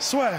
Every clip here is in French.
Soit.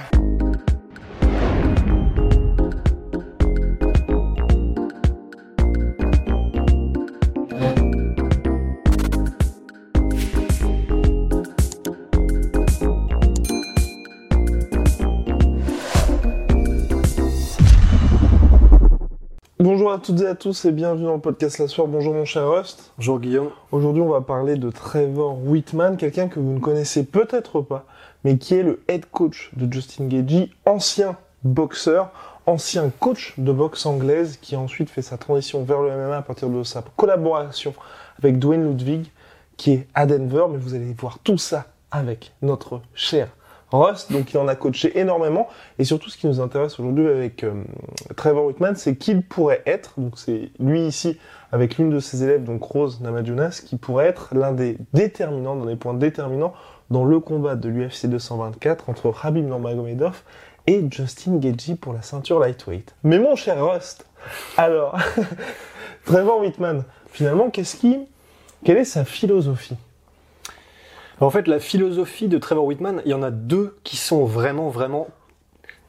Bonjour à toutes et à tous et bienvenue dans le podcast La Soir. Bonjour mon cher Rust. Bonjour Guillaume. Aujourd'hui, on va parler de Trevor Whitman, quelqu'un que vous ne connaissez peut-être pas, mais qui est le head coach de Justin Gagey, ancien boxeur, ancien coach de boxe anglaise, qui a ensuite fait sa transition vers le MMA à partir de sa collaboration avec Dwayne Ludwig, qui est à Denver. Mais vous allez voir tout ça avec notre cher Rust, donc il en a coaché énormément. Et surtout, ce qui nous intéresse aujourd'hui avec euh, Trevor Whitman, c'est qu'il pourrait être, donc c'est lui ici, avec l'une de ses élèves, donc Rose Namajunas, qui pourrait être l'un des déterminants, dans les points déterminants, dans le combat de l'UFC 224 entre Khabib Nurmagomedov et Justin Gaethje pour la ceinture lightweight. Mais mon cher Rust, alors, Trevor Whitman, finalement, qu'est-ce qui, quelle est sa philosophie? En fait, la philosophie de Trevor Whitman, il y en a deux qui sont vraiment, vraiment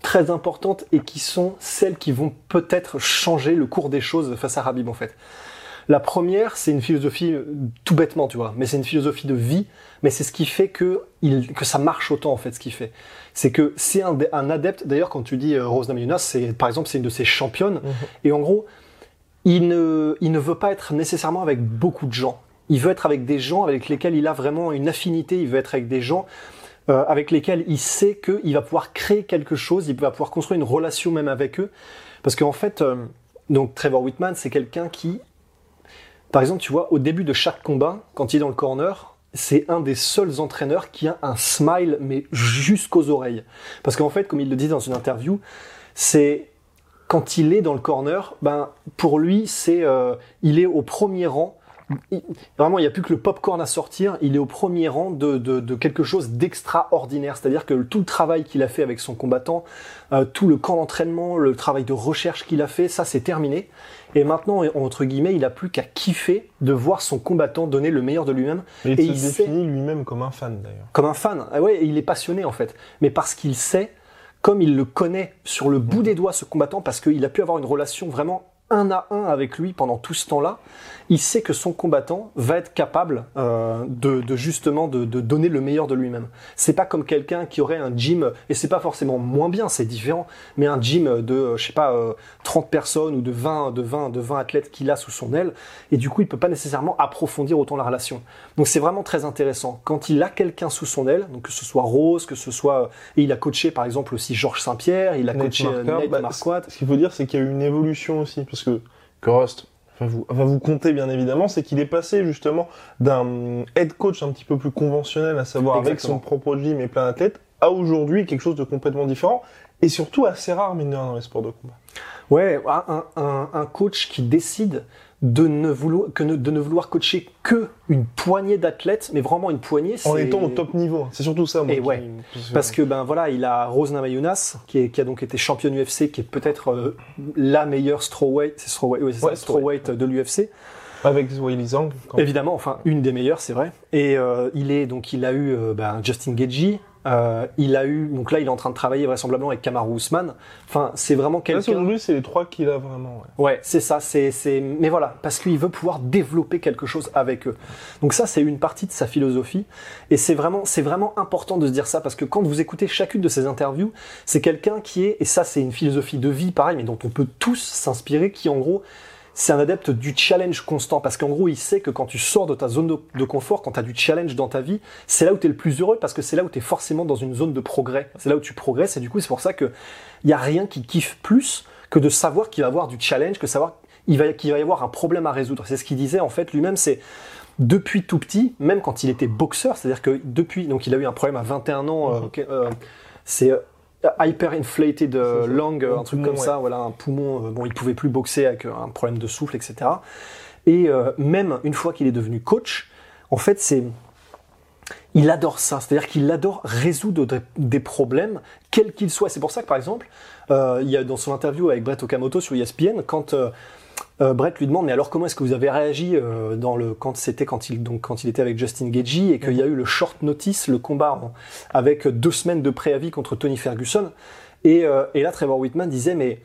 très importantes et qui sont celles qui vont peut-être changer le cours des choses face à Rabib en fait. La première, c'est une philosophie euh, tout bêtement, tu vois, mais c'est une philosophie de vie, mais c'est ce qui fait que, il, que ça marche autant en fait, ce qu'il fait. C'est que c'est un, un adepte, d'ailleurs quand tu dis euh, Rose Namajunas, c'est par exemple c'est une de ses championnes, et en gros, il ne, il ne veut pas être nécessairement avec beaucoup de gens. Il veut être avec des gens avec lesquels il a vraiment une affinité. Il veut être avec des gens euh, avec lesquels il sait qu'il va pouvoir créer quelque chose. Il va pouvoir construire une relation même avec eux. Parce qu'en fait, euh, donc Trevor Whitman, c'est quelqu'un qui, par exemple, tu vois, au début de chaque combat, quand il est dans le corner, c'est un des seuls entraîneurs qui a un smile, mais jusqu'aux oreilles. Parce qu'en fait, comme il le dit dans une interview, c'est quand il est dans le corner, ben pour lui, c'est euh, il est au premier rang. Vraiment, il n'y a plus que le popcorn à sortir. Il est au premier rang de, de, de quelque chose d'extraordinaire. C'est-à-dire que tout le travail qu'il a fait avec son combattant, euh, tout le camp d'entraînement, le travail de recherche qu'il a fait, ça c'est terminé. Et maintenant, entre guillemets, il a plus qu'à kiffer de voir son combattant donner le meilleur de lui-même. Et il se sait- définit lui-même comme un fan d'ailleurs. comme un fan. Ah ouais, il est passionné en fait. Mais parce qu'il sait, comme il le connaît sur le bout des doigts ce combattant, parce qu'il a pu avoir une relation vraiment un à un avec lui pendant tout ce temps-là, il sait que son combattant va être capable euh, de, de justement de, de donner le meilleur de lui-même. C'est pas comme quelqu'un qui aurait un gym et c'est pas forcément moins bien, c'est différent, mais un gym de euh, je sais pas euh, 30 personnes ou de 20 de 20 de 20 athlètes qu'il a sous son aile et du coup il peut pas nécessairement approfondir autant la relation. Donc c'est vraiment très intéressant quand il a quelqu'un sous son aile, donc que ce soit Rose, que ce soit et il a coaché par exemple aussi Georges Saint-Pierre, il a Nate coaché euh, Marquardt, Nate bah, Marquardt. Ce qu'il faut dire, c'est qu'il y a eu une évolution aussi, parce que, que Rust va vous, va vous compter bien évidemment, c'est qu'il est passé justement d'un head coach un petit peu plus conventionnel, à savoir avec son propre gym et plein d'athlètes, à aujourd'hui quelque chose de complètement différent, et surtout assez rare, mine de rien, dans les sports de combat. Ouais, un, un, un coach qui décide de ne vouloir que ne, de ne vouloir coacher que une poignée d'athlètes, mais vraiment une poignée. En étant au top niveau. C'est surtout ça, moi. Et qui- ouais, qui- Parce que ben voilà, il a Rose Namajunas qui, est- qui a donc été championne UFC, qui est peut-être euh, la meilleure strawweight, c'est strawweight, ça, strawweight de l'UFC. Avec Weili Zhang. Évidemment, enfin une des meilleures, c'est vrai. Et euh, il est donc il a eu euh, ben, Justin Gaethje, euh, il a eu donc là il est en train de travailler vraisemblablement avec Kamaru Usman. Enfin c'est vraiment Là, quelqu'un. aujourd'hui, c'est les trois qu'il a vraiment. ouais. Ouais, c'est ça, c'est, c'est, mais voilà, parce qu'il veut pouvoir développer quelque chose avec eux. Donc ça, c'est une partie de sa philosophie, et c'est vraiment, c'est vraiment important de se dire ça, parce que quand vous écoutez chacune de ces interviews, c'est quelqu'un qui est, et ça, c'est une philosophie de vie, pareil, mais dont on peut tous s'inspirer, qui en gros, c'est un adepte du challenge constant, parce qu'en gros, il sait que quand tu sors de ta zone de, de confort, quand tu as du challenge dans ta vie, c'est là où tu es le plus heureux, parce que c'est là où tu es forcément dans une zone de progrès. C'est là où tu progresses, et du coup, c'est pour ça que il y a rien qui kiffe plus que de savoir qu'il va y avoir du challenge, que savoir va, qu'il va y avoir un problème à résoudre. C'est ce qu'il disait en fait lui-même, c'est depuis tout petit, même quand il était boxeur, c'est-à-dire que depuis, donc il a eu un problème à 21 ans, euh, ok, euh, c'est euh, hyperinflated euh, ça. lung, Un un truc poumon, comme ça, voilà, un poumon, euh, bon, il pouvait plus boxer avec euh, un problème de souffle, etc. Et euh, même une fois qu'il est devenu coach, en fait, c'est il adore ça, c'est-à-dire qu'il adore résoudre des- des problèmes, quels qu'ils soient. C'est pour ça que, par exemple, euh, il y a dans son interview avec Brett Okamoto sur ESPN, quand euh, Brett lui demande, mais alors comment est-ce que vous avez réagi euh, dans le quand c'était quand il donc quand il était avec Justin Gagey et qu'il y a eu le short notice, le combat en- avec deux semaines de préavis contre Tony Ferguson, et, euh, et là Trevor Whitman disait, mais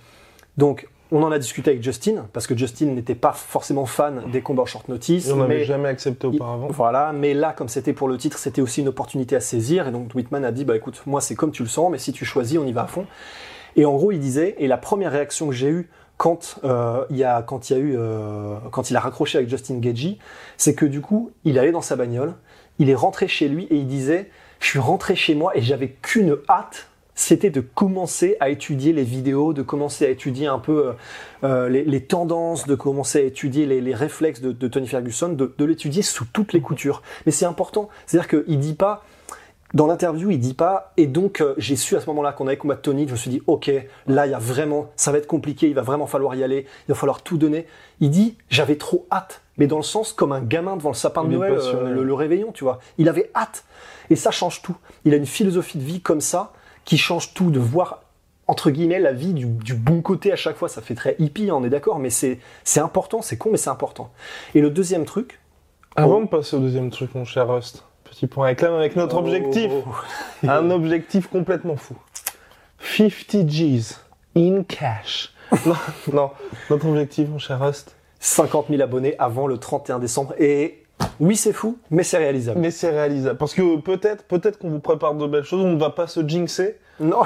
donc on en a discuté avec Justin parce que Justin n'était pas forcément fan des combats en short notice, Et on n'avait mais jamais accepté il- auparavant. Voilà, mais là, comme c'était pour le titre, c'était aussi une opportunité à saisir. Et donc Whitman a dit, bah écoute, moi c'est comme tu le sens, mais si tu choisis, on y va à fond. Et en gros, il disait, et la première réaction que j'ai eue quand euh, il y a quand il y a eu euh, quand il a raccroché avec Justin Gagey, c'est que du coup, il allait dans sa bagnole, il est rentré chez lui et il disait, je suis rentré chez moi et j'avais qu'une hâte. C'était de commencer à étudier les vidéos, de commencer à étudier un peu euh, euh, les, les tendances, de commencer à étudier les, les réflexes de, de Tony Ferguson, de, de l'étudier sous toutes les coutures. Mais c'est important. C'est-à-dire qu'il dit pas, dans l'interview, il dit pas, et donc euh, j'ai su à ce moment-là qu'on allait combattre Tony, je me suis dit, ok, là il y a vraiment, ça va être compliqué, il va vraiment falloir y aller, il va falloir tout donner. Il dit, j'avais trop hâte, mais dans le sens comme un gamin devant le sapin de Il Noël, euh, le, le réveillon, tu vois. Il avait hâte, et ça change tout. Il a une philosophie de vie comme ça, qui change tout, de voir entre guillemets la vie du, du bon côté à chaque fois. Ça fait très hippie, on est d'accord, mais c'est c'est important, c'est con, mais c'est important. Et le deuxième truc, Avant Oh. de passer au deuxième truc, mon cher Rust, petit point réclame avec notre objectif. Oh. Un objectif complètement fou. 50 G's in cash. non, non, notre objectif, mon cher Rust, 50 000 abonnés avant le 31 décembre. Et oui, c'est fou, mais c'est réalisable. mais c'est réalisable. Parce que peut-être, peut-être qu'on vous prépare de belles choses, on ne va pas se jinxer, Non,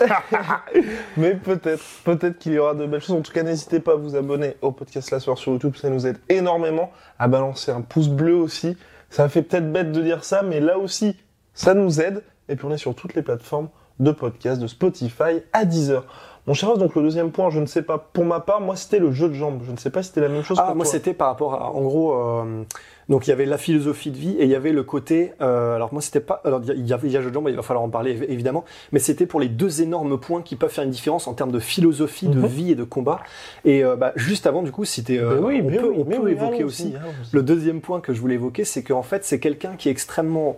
mais peut-être, peut-être qu'il y aura de belles choses. En tout cas, n'hésitez pas à vous abonner au podcast La Soirée sur YouTube, ça nous aide énormément. À balancer un pouce bleu aussi. Ça fait peut-être bête de dire ça, mais là aussi, ça nous aide. Et puis on est sur toutes les plateformes de podcast, de Spotify à 10h. Mon cher donc le deuxième point, je ne sais pas, pour ma part, moi c'était le jeu de jambes. Je ne sais pas si c'était la même chose ah, pour moi c'était par rapport à, en gros, euh, donc il y avait la philosophie de vie et il y avait le côté, euh, alors moi c'était pas, alors il y a- il y avait jeu de jambes, il va falloir en parler évi- évidemment, mais c'était pour les deux énormes points qui peuvent faire une différence en termes de philosophie, de Mhm. vie et de combat. Et euh, bah, juste avant du coup, c'était, euh, Ben oui, on mais peut, oui, on mais peut oui, évoquer aussi. Le deuxième point que je voulais évoquer, c'est qu'en fait, c'est quelqu'un qui est extrêmement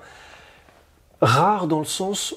rare dans le sens,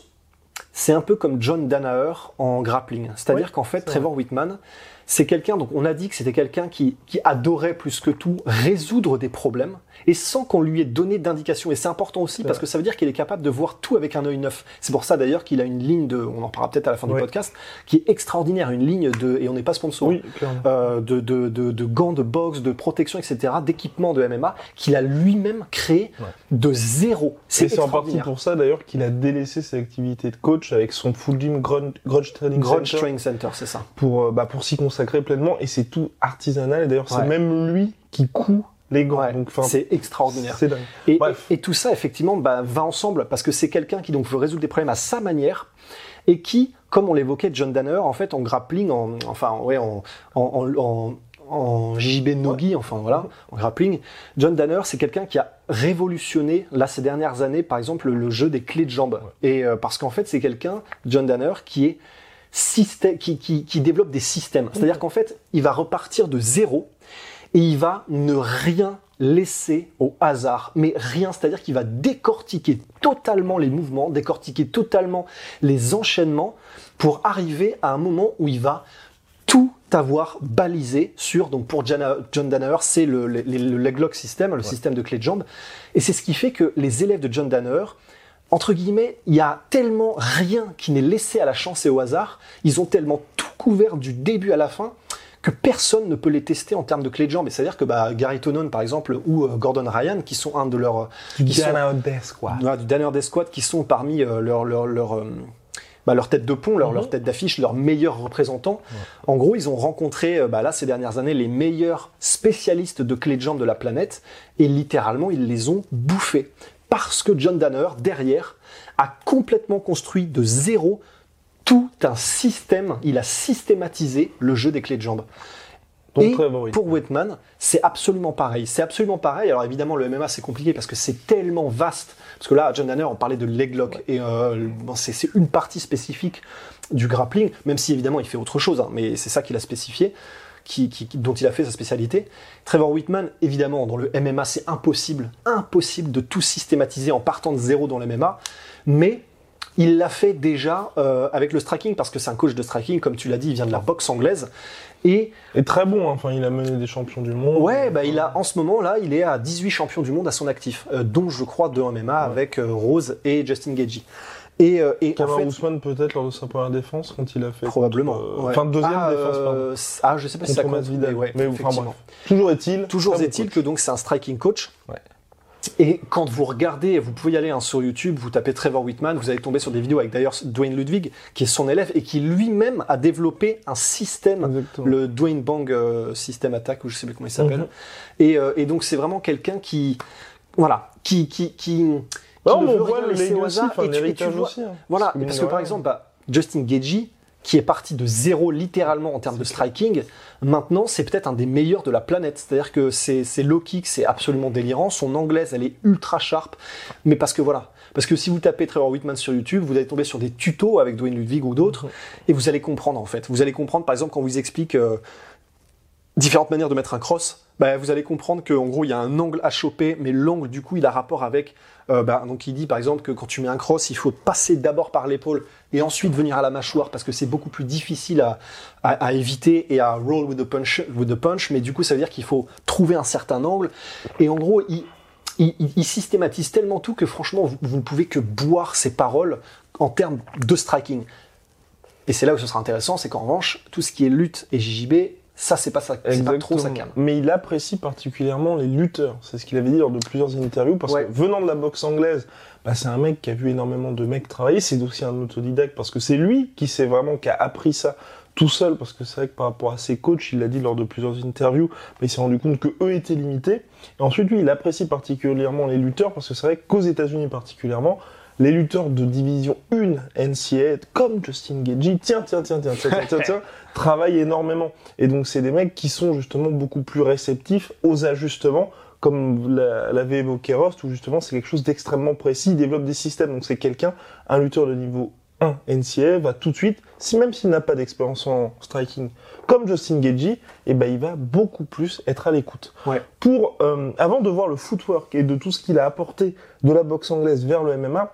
c'est un peu comme John Danaher en grappling. C'est-à-dire qu'en fait, Trevor Whitman, c'est quelqu'un, donc on a dit que c'était quelqu'un qui, qui adorait plus que tout résoudre des problèmes et sans qu'on lui ait donné d'indication. Et c'est important aussi parce que ça veut dire qu'il est capable de voir tout avec un œil neuf. C'est pour ça d'ailleurs qu'il a une ligne de, on en parlera peut-être à la fin Ouais. du podcast, qui est extraordinaire, une ligne de, et on n'est pas sponsor, Oui, euh, de, de, de, de gants de boxe, de protection, etc., d'équipements de MMA qu'il a lui-même créé Ouais. de zéro. C'est Et c'est en partie pour ça d'ailleurs qu'il a délaissé ses activités de coach avec son Full Gym Grudge, Training Grudge Center Training Center, c'est ça. pour, euh, bah, pour s'y consacrer pleinement. Et c'est tout artisanal. Et d'ailleurs, c'est même lui qui coud les gants. Ouais, c'est extraordinaire. c'est dingue. Et, Bref. et- tout ça, effectivement, bah, va ensemble parce que c'est quelqu'un qui donc veut résoudre des problèmes à sa manière et qui, comme on l'évoquait, John Danner, en fait, en grappling, en, enfin, ouais, en, en, en, en- en JB Nogi, enfin voilà, en grappling, John Danner, c'est quelqu'un qui a révolutionné là ces dernières années, par exemple, le, jeu des clés de jambes. Et euh, parce qu'en fait, c'est quelqu'un, John Danner, qui est système, qui, qui, qui développe des systèmes. C'est-à-dire qu'en fait, il va repartir de zéro et il va ne rien laisser au hasard, mais rien, c'est-à-dire qu'il va décortiquer totalement les mouvements, décortiquer totalement les enchaînements pour arriver à un moment où il va tout avoir balisé sur, donc pour Jana- John Danaher, c'est le, le, le leg lock system, le système de clé de jambe, et c'est ce qui fait que les élèves de John Danaher, entre guillemets, il y a tellement rien qui n'est laissé à la chance et au hasard, ils ont tellement tout couvert du début à la fin, que personne ne peut les tester en termes de clé de jambe. Et c'est-à-dire que bah, Gary Tonon, par exemple, ou euh, Gordon Ryan, qui sont un de leurs... Down out there, squad. voilà, du Danner des Squad qui sont parmi euh, leurs leur, leur, euh, bah, leur tête de pont, leur, Mhm. leur tête d'affiche, leurs meilleurs représentants. En gros, ils ont rencontré euh, bah, là ces dernières années les meilleurs spécialistes de clés de jambes de la planète et littéralement ils les ont bouffés parce que John Danner derrière a complètement construit de zéro tout un système. Il a systématisé le jeu des clés de jambes. Donc et pour Whitman, c'est absolument pareil. C'est absolument pareil. Alors évidemment, le MMA c'est compliqué parce que c'est tellement vaste. Parce que là, John Danner, on parlait de leg lock et euh, bon, c'est une partie spécifique du grappling, même si évidemment il fait autre chose, hein, mais c'est ça qu'il a spécifié. Qui- dont il a fait sa spécialité. Trevor Whitman, évidemment, dans le MMA, c'est impossible, impossible de tout systématiser en partant de zéro dans le MMA, mais il l'a fait déjà euh, avec le striking, parce que c'est un coach de striking, comme tu l'as dit, il vient de la boxe anglaise, et Et très bon, hein. enfin, il a mené des champions du monde. Ouais, bah il a en ce moment là, il est à 18 champions du monde à son actif, euh, dont je crois deux MMA avec euh, Rose et Justin Gagey. Et, euh, et en fait, Ousmane peut-être lors de sa première défense quand il a fait. probablement. contre, ouais. Enfin, deuxième ah, défense, pardon. ah, je sais pas si ça compte, mais ouais, Mais enfin, bref. Toujours est-il. Toujours est-il que donc c'est un striking coach. Ouais. Et quand vous regardez, vous pouvez y aller hein, sur YouTube, vous tapez Trevor Whitman, vous allez tomber sur des vidéos avec d'ailleurs Dwayne Ludwig, qui est son élève et qui lui-même a développé un système Exactement. le Dwayne Bang euh, System Attack, ou je sais plus comment il s'appelle. Mhm. et, euh, et donc c'est vraiment quelqu'un qui, voilà, qui, qui, qui, ne veut on voit rien le laisser au hasard. enfin, Et tu- et tu l'héritage vois- aussi. hein. Voilà, Parce que parce par exemple, bah, Justin Gagey, qui est parti de zéro littéralement en termes de striking, maintenant c'est peut-être un des meilleurs de la planète. C'est-à-dire que c'est c'est low kick, c'est absolument délirant. Son anglaise, elle est ultra sharp, mais parce que voilà. Parce que si vous tapez Trevor Whitman sur YouTube, vous allez tomber sur des tutos avec Dwayne Ludwig ou d'autres, et vous allez comprendre en fait. Vous allez comprendre, par exemple, quand on vous explique euh, différentes manières de mettre un cross, bah, vous allez comprendre qu'en gros, il y a un angle à choper, mais l'angle, du coup, il a rapport avec. euh, bah, donc, il dit par exemple que quand tu mets un cross, il faut passer d'abord par l'épaule et ensuite venir à la mâchoire parce que c'est beaucoup plus difficile à, à- éviter et à roll with the, punch, with the punch. Mais du coup, ça veut dire qu'il faut trouver un certain angle. Et en gros, il- il systématise tellement tout que franchement, vous, vous ne pouvez que boire ses paroles en termes de striking. Et c'est là où ce sera intéressant, c'est qu'en revanche, tout ce qui est lutte et JJB, ça, c'est pas, ça, c'est pas trop sa cam. Mais il apprécie particulièrement les lutteurs. C'est ce qu'il avait dit lors de plusieurs interviews. Parce Ouais. que venant de la boxe anglaise, bah, c'est un mec qui a vu énormément de mecs travailler. C'est aussi un autodidacte parce que c'est lui qui s'est vraiment qui a appris ça tout seul. Parce que c'est vrai que par rapport à ses coachs, il l'a dit lors de plusieurs interviews, mais il s'est rendu compte que eux étaient limités. Et ensuite, lui, il apprécie particulièrement les lutteurs parce que c'est vrai qu'aux États-Unis particulièrement, les lutteurs de division 1 NCA, comme Justin Gagey, tiens, tiens, tiens, tiens, tiens, tiens, tiens, travaillent énormément. Et donc, c'est des mecs qui sont justement beaucoup plus réceptifs aux ajustements, comme l'avait évoqué Rost, où justement, c'est quelque chose d'extrêmement précis, il développe des systèmes. Donc, c'est quelqu'un, un lutteur de niveau 1 NCA va tout de suite, si même s'il n'a pas d'expérience en striking, comme Justin Gagey, eh ben il va beaucoup plus être à l'écoute. Ouais. Pour euh, avant de voir le footwork et de tout ce qu'il a apporté de la boxe anglaise vers le MMA,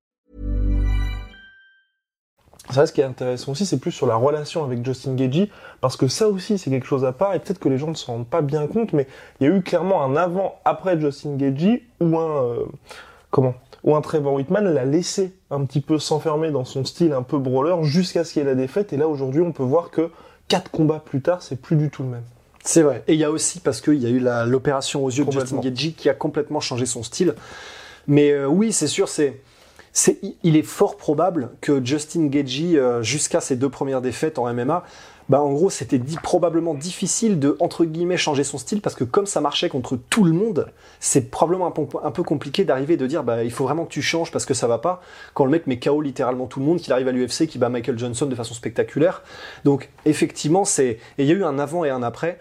Ça, ce qui est intéressant aussi, c'est plus sur la relation avec Justin Gagey, parce que ça aussi, c'est quelque chose à part, et peut-être que les gens ne s'en rendent pas bien compte, mais il y a eu clairement un avant-après Justin Gagey, où un, euh, comment, où un Trevor Whitman l'a laissé un petit peu s'enfermer dans son style un peu brawler, jusqu'à ce qu'il y ait la défaite, et là, aujourd'hui, on peut voir que quatre combats plus tard, c'est plus du tout le même. C'est vrai. Et il y a aussi parce qu'il y a eu l'opération aux yeux de Justin. Gagey qui a complètement changé son style. Mais euh, oui, c'est sûr, c'est, il est fort probable que Justin Gagey, euh, jusqu'à ses deux premières défaites en MMA, bah en gros, c'était probablement difficile de entre guillemets changer son style parce que comme ça marchait contre tout le monde, c'est probablement un, peu- compliqué d'arriver et de dire bah il faut vraiment que tu changes parce que ça va pas. Quand le mec met KO littéralement tout le monde, qu'il arrive à l'UFC, qui bat Michael Johnson de façon spectaculaire. Donc effectivement, il y a eu un avant et un après.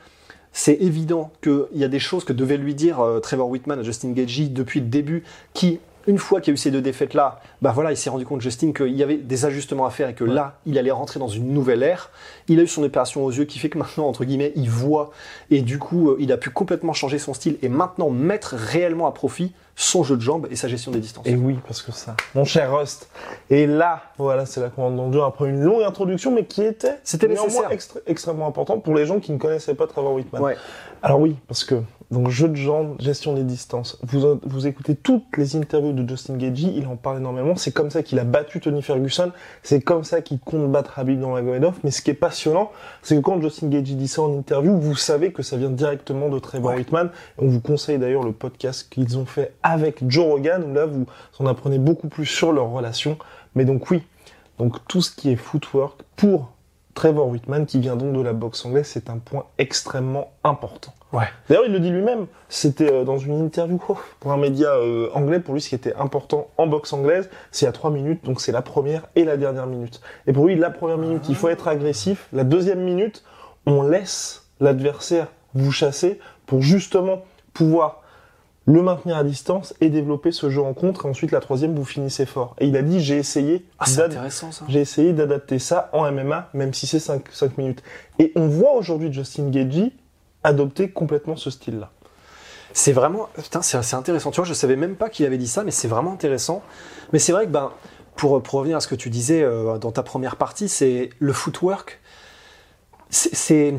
C'est évident qu'il y a des choses que devait lui dire euh, Trevor Whitman à Justin Gagey depuis le début, qui, une fois qu'il y a eu ces deux défaites-là, bah voilà, il s'est rendu compte, Justin, qu'il y avait des ajustements à faire et que là, il allait rentrer dans une nouvelle ère. Il a eu son opération aux yeux qui fait que maintenant, entre guillemets, il voit et du coup, euh, il a pu complètement changer son style et maintenant mettre réellement à profit son jeu de jambes et sa gestion des distances. Et oui, parce que ça, mon cher Rust. Et là, voilà, c'est la commande d'Angel après une longue introduction, mais qui était C'était néanmoins nécessaire. extré- extrêmement importante pour les gens qui ne connaissaient pas Trevor Whitman. Ouais. Alors oui, parce que Donc jeu de jambes, gestion des distances. Vous, vous écoutez toutes les interviews de Justin Gagey, il en parle énormément. C'est comme ça qu'il a battu Tony Ferguson. C'est comme ça qu'il compte battre Habib dans Magomedov. Mais ce qui est passionnant, c'est que quand Justin Gagey dit ça en interview, vous savez que ça vient directement de Trevor Whitman. On vous conseille d'ailleurs le podcast qu'ils ont fait avec Joe Rogan, où là vous en apprenez beaucoup plus sur leur relation. Mais donc oui, donc tout ce qui est footwork pour Trevor Whitman, qui vient donc de la boxe anglaise, c'est un point extrêmement important. Ouais. D'ailleurs, il le dit lui-même. C'était euh, dans une interview oh, pour un média euh, anglais. Pour lui, ce qui était important en boxe anglaise, c'est à trois minutes. Donc, c'est la première et la dernière minute. Et pour lui, la première minute, il faut être agressif. La deuxième minute, on laisse l'adversaire vous chasser pour justement pouvoir le maintenir à distance et développer ce jeu en contre. Et ensuite, la troisième, vous finissez fort. Et il a dit, j'ai essayé, Ah, j'ai essayé d'adapter ça en MMA, même si c'est 5, minutes. Et on voit aujourd'hui Justin Gagey adopter complètement ce style-là. C'est vraiment, putain, c'est c'est intéressant. Tu vois, je savais même pas qu'il avait dit ça, mais c'est vraiment intéressant. Mais c'est vrai que, ben, pour, pour revenir à ce que tu disais euh, dans ta première partie, c'est le footwork. C'est-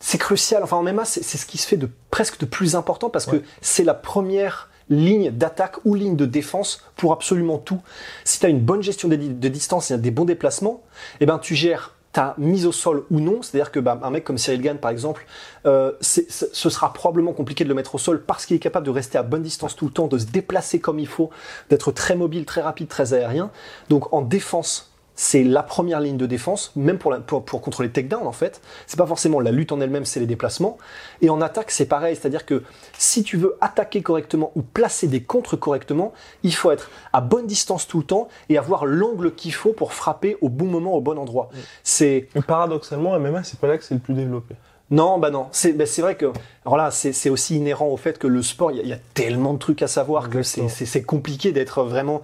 C'est crucial. Enfin, en MMA, c'est c'est ce qui se fait de presque de plus important parce Ouais. que c'est la première ligne d'attaque ou ligne de défense pour absolument tout. Si tu as une bonne gestion des di- de distance et des bons déplacements, eh ben tu gères ta mise au sol ou non. C'est-à-dire que bah, un mec comme Cyril Gann, par exemple, euh, ce sera probablement compliqué de le mettre au sol parce qu'il est capable de rester à bonne distance tout le temps, de se déplacer comme il faut, d'être très mobile, très rapide, très aérien. Donc en défense, c'est la première ligne de défense, même pour, la- pour, pour contrôler takedown en fait. C'est pas forcément la lutte en elle-même, c'est les déplacements. Et en attaque, c'est pareil, c'est-à-dire que si tu veux attaquer correctement ou placer des contres correctement, il faut être à bonne distance tout le temps et avoir l'angle qu'il faut pour frapper au bon moment, au bon endroit. C'est paradoxalement, MMA, c'est pas là que c'est le plus développé. non, bah non. C'est bah vrai que alors là, c'est aussi inhérent au fait que le sport, il y, y a tellement de trucs à savoir que c'est compliqué d'être vraiment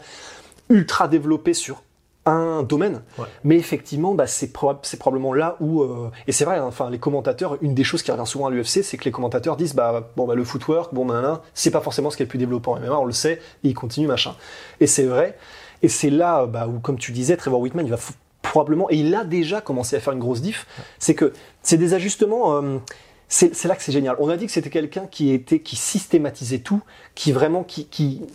ultra développé sur un domaine. Ouais. Mais effectivement, bah, c'est proba- c'est probablement là où euh, et c'est vrai. hein, Enfin, les commentateurs, une des choses qui revient souvent à l'UFC, c'est que les commentateurs disent bah bon bah le footwork, bon ben c'est pas forcément ce qui est le plus développé en MMA, on le sait, et ils continuent machin. Et c'est vrai. Et c'est là bah, où, comme tu disais, Trevor Whitman, il va probablement, et il a déjà commencé à faire une grosse diff, c'est que c'est des ajustements. euh, c'est là que c'est génial. On a dit que c'était quelqu'un qui était, qui systématisait tout, qui vraiment, qui, qui, il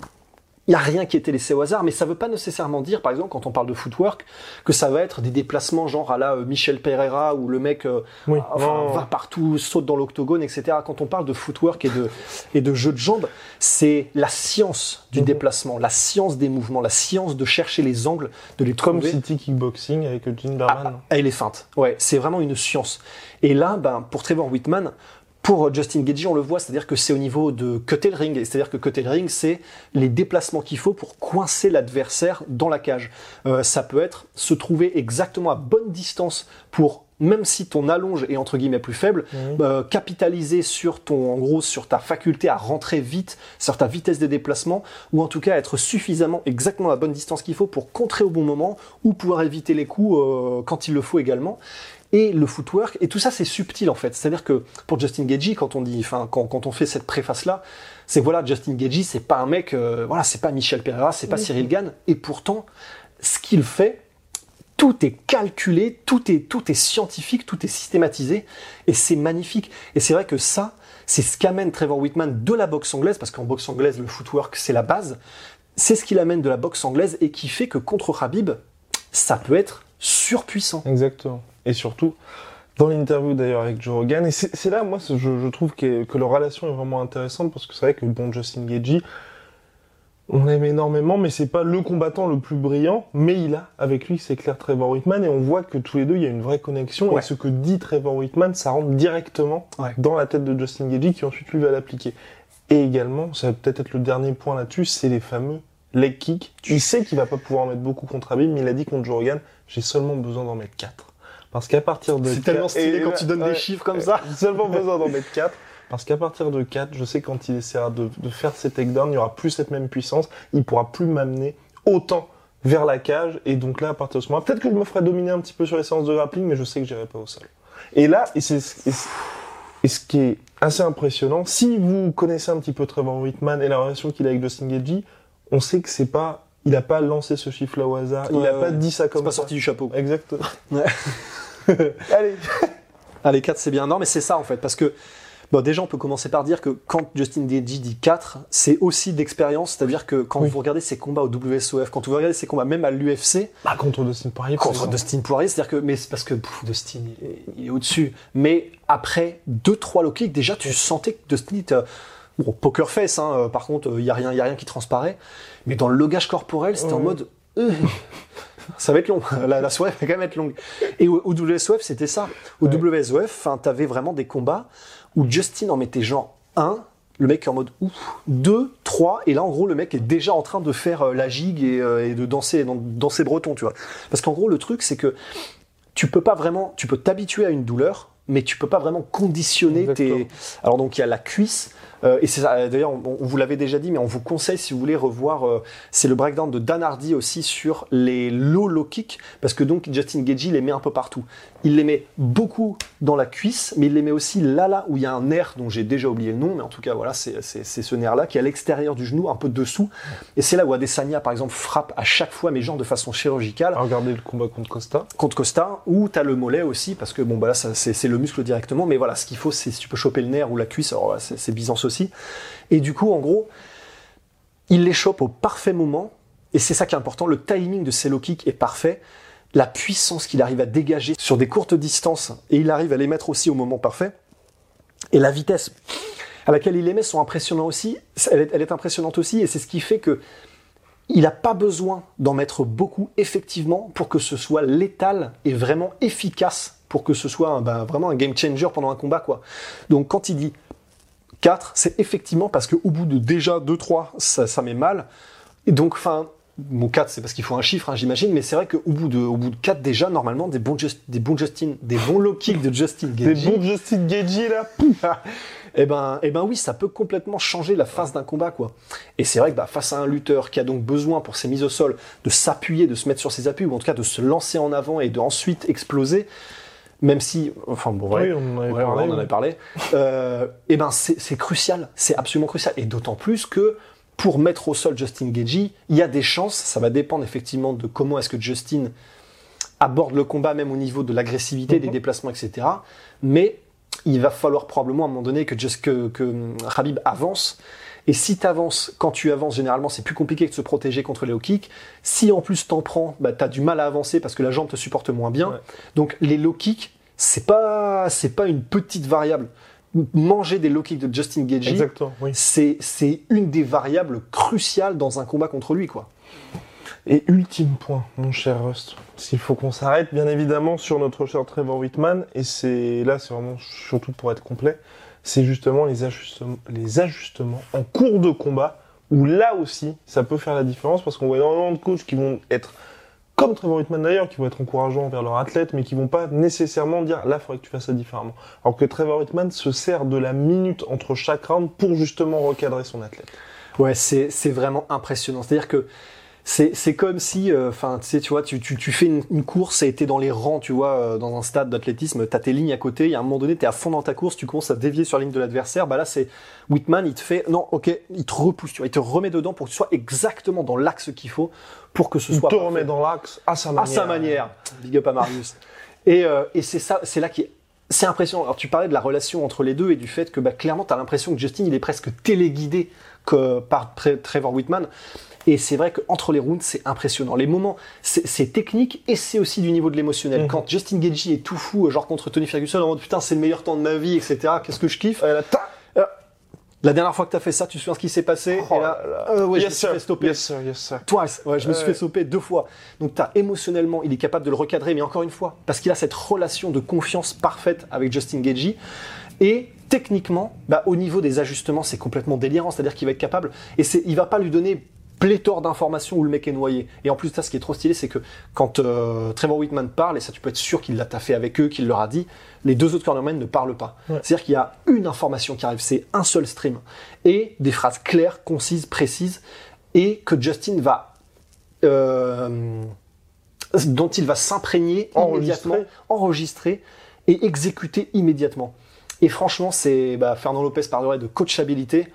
n'y a rien qui était laissé au hasard, mais ça veut pas nécessairement dire, par exemple, quand on parle de footwork, que ça va être des déplacements genre à la euh, Michel Pereira où le mec euh, Oui. enfin, va partout, saute dans l'octogone, etc. Quand on parle de footwork et de, et de jeu de jambes, c'est la science du Mhm. déplacement, la science des mouvements, la science de chercher les angles, de les Comme trouver. City Kickboxing avec Gene Ah, Berman. ah, elle est feinte. Ouais, c'est vraiment une science. Et là, ben, pour Trevor Whitman, pour Justin Gagey, on le voit, c'est-à-dire que c'est au niveau de cutter le ring. C'est-à-dire que cutter le ring, c'est les déplacements qu'il faut pour coincer l'adversaire dans la cage. Euh, ça peut être se trouver exactement à bonne distance pour même si ton allonge est entre guillemets plus faible, Mhm. euh, capitaliser sur ton, en gros, sur ta faculté à rentrer vite, sur ta vitesse de déplacement, ou en tout cas être suffisamment exactement à la bonne distance qu'il faut pour contrer au bon moment, ou pouvoir éviter les coups euh, quand il le faut également. Et le footwork, et tout ça c'est subtil en fait. C'est-à-dire que pour Justin Gagey, quand on dit, enfin quand, quand on fait cette préface là, c'est voilà Justin Gagey, c'est pas un mec, euh, voilà, c'est pas Michel Pereira, c'est pas Cyril Gann, et pourtant ce qu'il fait, tout est calculé, tout est, tout est scientifique, tout est systématisé, et c'est magnifique. Et c'est vrai que ça, c'est ce qu'amène Trevor Whitman de la boxe anglaise, parce qu'en boxe anglaise, le footwork, c'est la base. C'est ce qu'il amène de la boxe anglaise et qui fait que contre Habib, ça peut être surpuissant. Exactement. Et surtout, dans l'interview d'ailleurs avec Joe Rogan, et c'est là, moi, je, je trouve que, que leur relation est vraiment intéressante parce que c'est vrai que, bon, Justin Gagey, on l'aime énormément, mais c'est pas le combattant le plus brillant, mais il a avec lui, c'est clair, Trevor Whitman, et on voit que tous les deux, il y a une vraie connexion, Ouais. et ce que dit Trevor Whitman, ça rentre directement Ouais. dans la tête de Justin Gagey, qui ensuite lui va l'appliquer. Et également, ça va peut-être être le dernier point là-dessus, c'est les fameux leg kicks. Il sait qu'il va pas pouvoir en mettre beaucoup contre Habib, mais il a dit contre Joe Rogan, j'ai seulement besoin d'en mettre 4. Parce qu'à partir de C'est tellement stylé et- quand tu donnes ouais, des chiffres comme ça. seulement besoin d'en mettre 4. Parce qu'à partir de 4, je sais quand il essaiera de, de faire ses takedowns, il n'y aura plus cette même puissance, il pourra plus m'amener autant vers la cage, et donc là, à partir de ce moment, peut-être que je me ferai dominer un petit peu sur les séances de grappling, mais je sais que j'irai pas au sol. Et là, et c'est, et c'est- et ce qui est assez impressionnant, si vous connaissez un petit peu Trevor Whitman et la relation qu'il a avec Justin Gagey, on sait que c'est pas, il a pas lancé ce chiffre-là au hasard, il a ouais. pas dit ça C'est comme pas ça. sorti du chapeau. Exactement. Allez. Les 4, c'est bien. Non, mais c'est ça, en fait, parce que Bon, déjà, on peut commencer par dire que quand Justin Gagey dit 4, c'est aussi d'expérience, c'est-à-dire que quand Oui. vous regardez ses combats au WSOF, quand vous regardez ses combats même à l'UFC, Bah, contre Dustin Poirier. contre. Dustin Poirier, c'est-à-dire que, mais c'est parce que pff, Dustin, il est, il est au-dessus. Mais après 2-3 low kicks, déjà, tu sentais que Dustin était, euh, bon, poker face, hein, euh, par contre, il y a rien, y a rien qui transparaît. Mais dans le logage corporel, c'était en mode, euh, ça va être long. La, la soirée va quand même être longue. Et au, au WSOF, c'était ça. Au Ouais. WSOF, enfin, t'avais vraiment des combats où Justin en mettait genre 1, le mec est en mode ouf, 2, 3, et là en gros le mec est déjà en train de faire euh, la gigue et, euh, et de danser, dan- danser breton, tu vois. Parce qu'en gros le truc c'est que tu peux pas vraiment, tu peux t'habituer à une douleur, mais tu peux pas vraiment conditionner Exactement. tes. Alors donc il y a la cuisse. Euh, et c'est ça, d'ailleurs, on, on vous l'avait déjà dit, mais on vous conseille si vous voulez revoir. euh, c'est le breakdown de Dan Hardy aussi sur les low low kicks, parce que donc Justin Gagey les met un peu partout. Il les met beaucoup dans la cuisse, mais il les met aussi là là où il y a un nerf dont j'ai déjà oublié le nom, mais en tout cas voilà, c'est ce nerf là qui est à l'extérieur du genou, un peu dessous. Et c'est là où Adesanya par exemple frappe à chaque fois, mais genre de façon chirurgicale À regarder le combat contre Costa. contre Costa, ou tu as le mollet aussi, parce que bon, bah là, c'est le muscle directement, mais voilà, ce qu'il faut, c'est si tu peux choper le nerf ou la cuisse, alors c'est Byzance Et du coup, en gros, il les chope au parfait moment, et c'est ça qui est important, le timing de ses low kicks est parfait, la puissance qu'il arrive à dégager sur des courtes distances, et il arrive à les mettre aussi au moment parfait, et la vitesse à laquelle il les met sont impressionnants aussi, elle est, elle est impressionnante aussi, et c'est ce qui fait que il n'a pas besoin d'en mettre beaucoup effectivement pour que ce soit létal et vraiment efficace pour que ce soit un- ben, vraiment un game changer pendant un combat quoi. Donc quand il dit 4, c'est effectivement parce qu'au bout de déjà 2-3, ça, ça met mal. Et donc, enfin, mon 4, c'est parce qu'il faut un chiffre, hein, j'imagine, mais c'est vrai qu'au bout de, au bout de 4 déjà, normalement, des bons, Just- des bons Justin, des bons low kicks de Justin Des Gaethje, bons Justin Gagey là. pouf. eh ben, eh ben oui, ça peut complètement changer la face d'un combat, quoi. Et c'est vrai que bah, face à un lutteur qui a donc besoin pour ses mises au sol de s'appuyer, de se mettre sur ses appuis, ou en tout cas de se lancer en avant et de ensuite exploser, même si, enfin bon, ouais, Oui, on en avait Ouais, parlé. on en avait parlé. Euh, et ben c'est crucial, c'est absolument crucial, et d'autant plus que pour mettre au sol Justin Gagey, il y a des chances. Ça va dépendre effectivement de comment est-ce que Justin aborde le combat, même au niveau de l'agressivité, des Mhm. déplacements, etc. Mais il va falloir probablement à un moment donné que, que, que Khabib avance. Et si tu avances, quand tu avances, généralement, c'est plus compliqué de se protéger contre les low kicks. Si en plus t'en prends, bah, tu as du mal à avancer parce que la jambe te supporte moins bien. Ouais. Donc les low kicks, c'est pas, c'est pas une petite variable. Manger des low kicks de Justin Gagey, oui. c'est, c'est une des variables cruciales dans un combat contre lui, quoi. Et ultime point, mon cher Rust. S'il faut qu'on s'arrête, bien évidemment, sur notre cher Trevor Whitman, et c'est là, c'est vraiment surtout pour être complet, c'est justement les ajustements, les ajustements en cours de combat, où là aussi, ça peut faire la différence, parce qu'on voit énormément de coachs qui vont être, comme Trevor Whitman d'ailleurs, qui vont être encourageants envers leur athlète, mais qui vont pas nécessairement dire, là, il faudrait que tu fasses ça différemment. Alors que Trevor Whitman se sert de la minute entre chaque round pour justement recadrer son athlète. Ouais, c'est, c'est vraiment impressionnant. C'est-à-dire que c'est, comme si, euh, enfin, tu sais, tu vois, tu, tu, tu fais une, une course et t'es dans les rangs, tu vois, euh, dans un stade d'athlétisme, t'as tes lignes à côté, et à un moment donné, t'es à fond dans ta course, tu commences à dévier sur la ligne de l'adversaire, bah là, c'est Whitman, il te fait, non, ok, il te repousse, tu vois, il te remet dedans pour que tu sois exactement dans l'axe qu'il faut pour que ce Il soit te parfait. remet dans l'axe à sa à manière. sa manière. Big up à Marius. Et, euh, et c'est ça, c'est là qui est, c'est impressionnant. Alors tu parlais de la relation entre les deux et du fait que bah, clairement tu as l'impression que Justin il est presque téléguidé que par Tre- Trevor Whitman. Et c'est vrai qu'entre les rounds, c'est impressionnant. Les moments, c'est technique et c'est aussi du niveau de l'émotionnel. Mhm. Quand Justin Gagey est tout fou, genre contre Tony Ferguson, en mode putain, c'est le meilleur temps de ma vie, etc. Qu'est-ce que je kiffe. Euh, là, La dernière fois que tu as fait ça, tu te souviens ce qui s'est passé Oh Et là, euh, ouais, je yes, me suis sir. fait stopper. Yes, sir, yes, sir. Twice. Ouais, je me suis Ouais. fait stopper deux fois. Donc, t'as émotionnellement, il est capable de le recadrer, mais encore une fois, parce qu'il a cette relation de confiance parfaite avec Justin Gagey. Et techniquement, bah, au niveau des ajustements, c'est complètement délirant. C'est-à-dire qu'il va être capable, et c'est, il va pas lui donner pléthore d'informations où le mec est noyé. Et en plus de ça, ce qui est trop stylé, c'est que quand euh, Trevor Whitman parle, et ça tu peux être sûr qu'il l'a taffé avec eux, qu'il leur a dit, les deux autres cornermen ne parlent pas. Ouais. C'est-à-dire qu'il y a une information qui arrive, c'est un seul stream. Et des phrases claires, concises, précises, et que Justin va... euh, dont il va s'imprégner immédiatement, enregistrer et exécuter immédiatement. Et franchement, c'est bah, Fernand Lopez parlerait de coachabilité.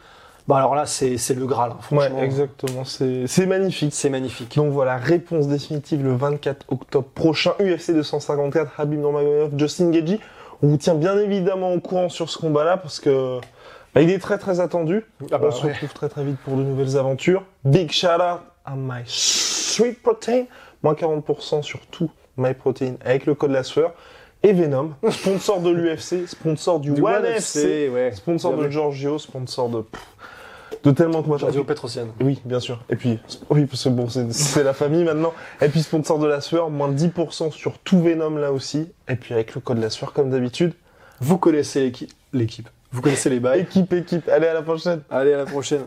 Bah alors là, c'est le Graal. hein, franchement. Ouais, exactement. C'est magnifique. C'est magnifique. Donc voilà, réponse définitive le 24 octobre prochain, UFC 254, Habib Nurmagomedov, Justin Gagey. On vous tient bien évidemment au courant sur ce combat-là parce que bah, il est très très attendu. Ah bah on se ouais. retrouve très très vite pour de nouvelles aventures. Big shout out à My Sweet Protein, moins 40% sur tout My Protein avec le code la sueur. Et Venom, sponsor de l'UFC, sponsor du, Du One One FC, ouais. sponsor de. Giorgio, sponsor de pff, de tellement de Radio Petrosienne. oui, bien sûr. Et puis, oui, parce que bon, c'est c'est la famille maintenant. Et puis, sponsor de la sueur, moins de 10% sur tout Venom là aussi. Et puis, avec le code la sueur, comme d'habitude. Vous connaissez l'équipe. L'équipe. Vous connaissez les bails. Équipe, équipe. Allez, à la prochaine. Allez, à la prochaine.